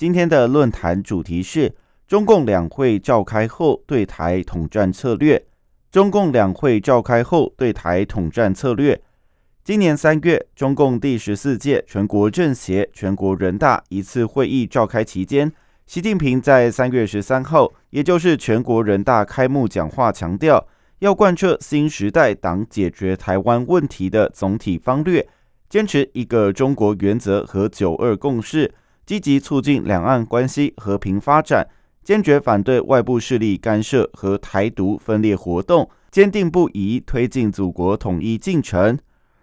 今天的论坛主题是中共两会召开后对台统战策略。中共两会召开后对台统战策略。今年三月，中共第十四届全国政协、全国人大一次会议召开期间，习近平在三月十三号，也就是全国人大开幕讲话强调。要贯彻新时代党解决台湾问题的总体方略，坚持一个中国原则和九二共识，积极促进两岸关系和平发展，坚决反对外部势力干涉和台独分裂活动，坚定不移推进祖国统一进程。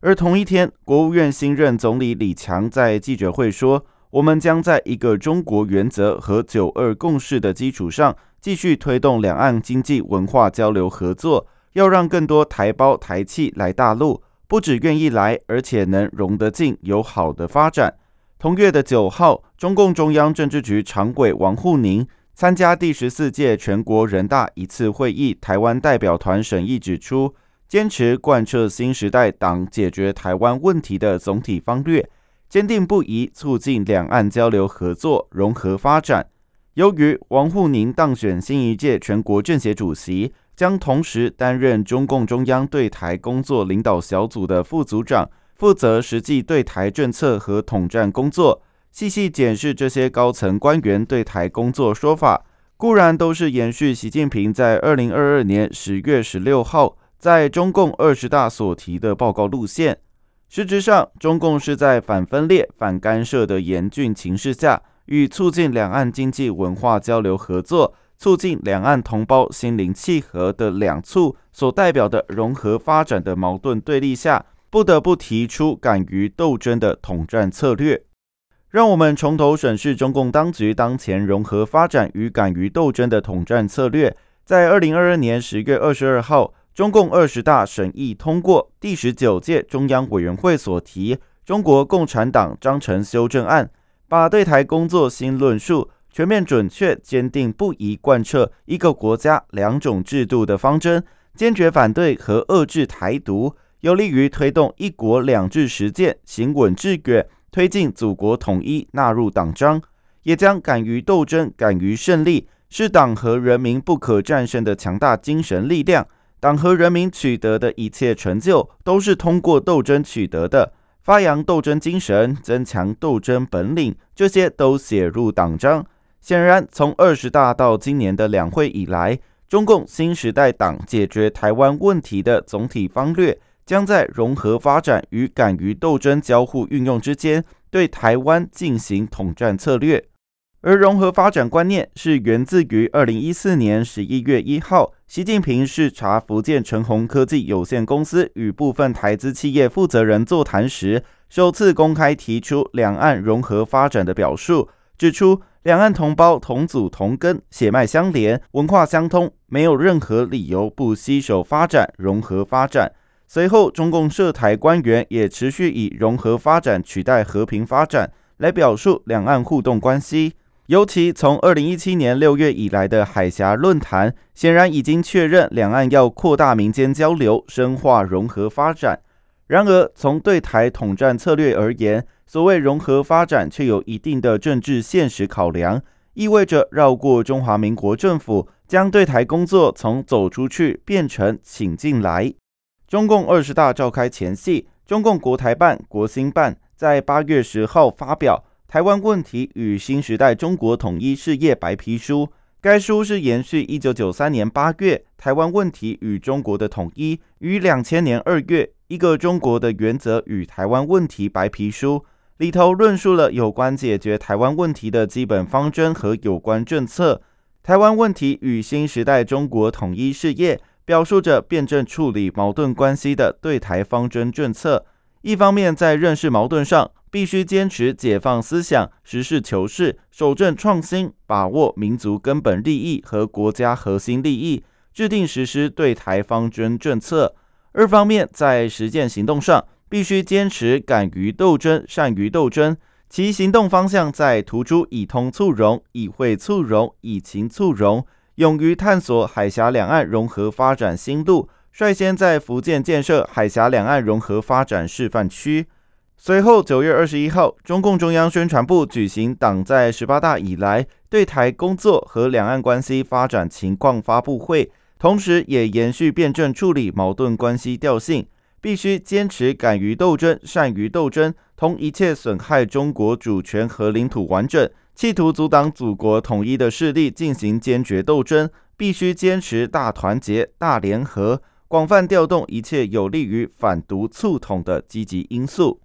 而同一天，国务院新任总理李强在记者会说：“我们将在一个中国原则和九二共识的基础上。”继续推动两岸经济文化交流合作，要让更多台胞台企来大陆，不只愿意来，而且能融得进，有好的发展。同月的九号，中共中央政治局常委王沪宁参加第十四届全国人大一次会议台湾代表团审议指出，坚持贯彻新时代党解决台湾问题的总体方略，坚定不移促进两岸交流合作融合发展。由于王沪宁当选新一届全国政协主席，将同时担任中共中央对台工作领导小组的副组长，负责实际对台政策和统战工作。细细检视这些高层官员对台工作说法，固然都是延续习近平在二零二二年十月十六号在中共二十大所提的报告路线。实质上，中共是在反分裂、反干涉的严峻情势下。与促进两岸经济文化交流合作、促进两岸同胞心灵契合的两促所代表的融合发展的矛盾对立下，不得不提出敢于斗争的统战策略。让我们从头审视中共当局当前融合发展与敢于斗争的统战策略。在二零二二年十月二十二号，中共二十大审议通过第十九届中央委员会所提《中国共产党章程修正案》。把对台工作新论述全面、准确、坚定不移贯彻一个国家两种制度的方针，坚决反对和遏制台独，有利于推动一国两制实践行稳致远，推进祖国统一纳入党章，也将敢于斗争、敢于胜利，是党和人民不可战胜的强大精神力量。党和人民取得的一切成就，都是通过斗争取得的。发扬斗争精神，增强斗争本领，这些都写入党章。显然，从二十大到今年的两会以来，中共新时代党解决台湾问题的总体方略，将在融合发展与敢于斗争交互运用之间，对台湾进行统战策略。而融合发展观念是源自于二零一四年十一月一号，习近平视察福建成宏科技有限公司与部分台资企业负责人座谈时，首次公开提出两岸融合发展的表述，指出两岸同胞同祖同根，血脉相连，文化相通，没有任何理由不携手发展、融合发展。随后，中共涉台官员也持续以融合发展取代和平发展来表述两岸互动关系。尤其从二零一七年六月以来的海峡论坛，显然已经确认两岸要扩大民间交流，深化融合发展。然而，从对台统战策略而言，所谓融合发展却有一定的政治现实考量，意味着绕过中华民国政府，将对台工作从走出去变成请进来。中共二十大召开前夕，中共国台办、国新办在八月十号发表。台湾问题与新时代中国统一事业白皮书，该书是延续一九九三年八月《台湾问题与中国的统一》与两千年二月《一个中国的原则与台湾问题白皮书》里头论述了有关解决台湾问题的基本方针和有关政策。台湾问题与新时代中国统一事业表述着辩证处理矛盾关系的对台方针政策。一方面在认识矛盾上。必须坚持解放思想，实事求是，守正创新，把握民族根本利益和国家核心利益，制定实施对台方针政策。二方面，在实践行动上，必须坚持敢于斗争、善于斗争。其行动方向在突出以通促融、以惠促融、以情促融，勇于探索海峡两岸融合发展新路，率先在福建建设海峡两岸融合发展示范区。随后，九月二十一号，中共中央宣传部举行党在十八大以来对台工作和两岸关系发展情况发布会，同时也延续辩证处理矛盾关系调性。必须坚持敢于斗争、善于斗争，同一切损害中国主权和领土完整、企图阻挡祖国统一的势力进行坚决斗争。必须坚持大团结、大联合，广泛调动一切有利于反独促统的积极因素。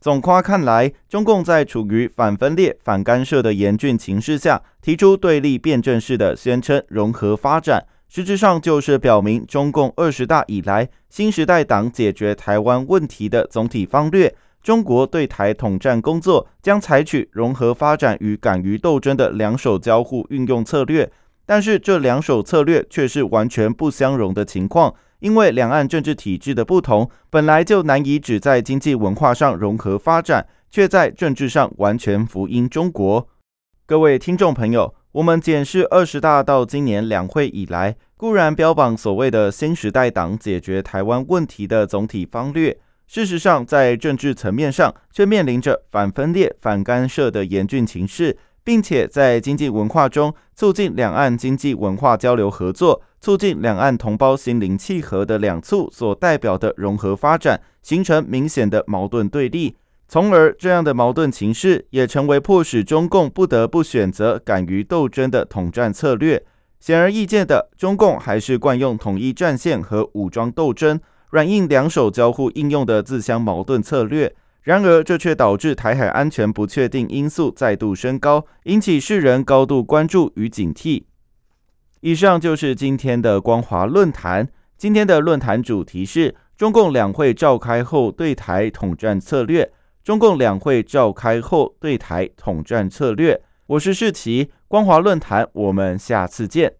总夸看来，中共在处于反分裂、反干涉的严峻情势下，提出对立辩证式的宣称融合发展。实质上就是表明，中共二十大以来，新时代党解决台湾问题的总体方略，中国对台统战工作将采取融合发展与敢于斗争的两手交互运用策略。但是，这两手策略却是完全不相容的情况，因为两岸政治体制的不同，本来就难以只在经济文化上融合发展，却在政治上完全福音中国。各位听众朋友。我们检视二十大到今年两会以来，固然标榜所谓的新时代党解决台湾问题的总体方略，事实上在政治层面上却面临着反分裂、反干涉的严峻情势，并且在经济文化中促进两岸经济文化交流合作，促进两岸同胞心灵契合的两促所代表的融合发展，形成明显的矛盾对立。从而，这样的矛盾情势也成为迫使中共不得不选择敢于斗争的统战策略。显而易见的，中共还是惯用统一战线和武装斗争、软硬两手交互应用的自相矛盾策略。然而，这却导致台海安全不确定因素再度升高，引起世人高度关注与警惕。以上就是今天的光华论坛。今天的论坛主题是中共两会召开后对台统战策略。中共两会召开后对台统战策略，我是世奇，光华论坛，我们下次见。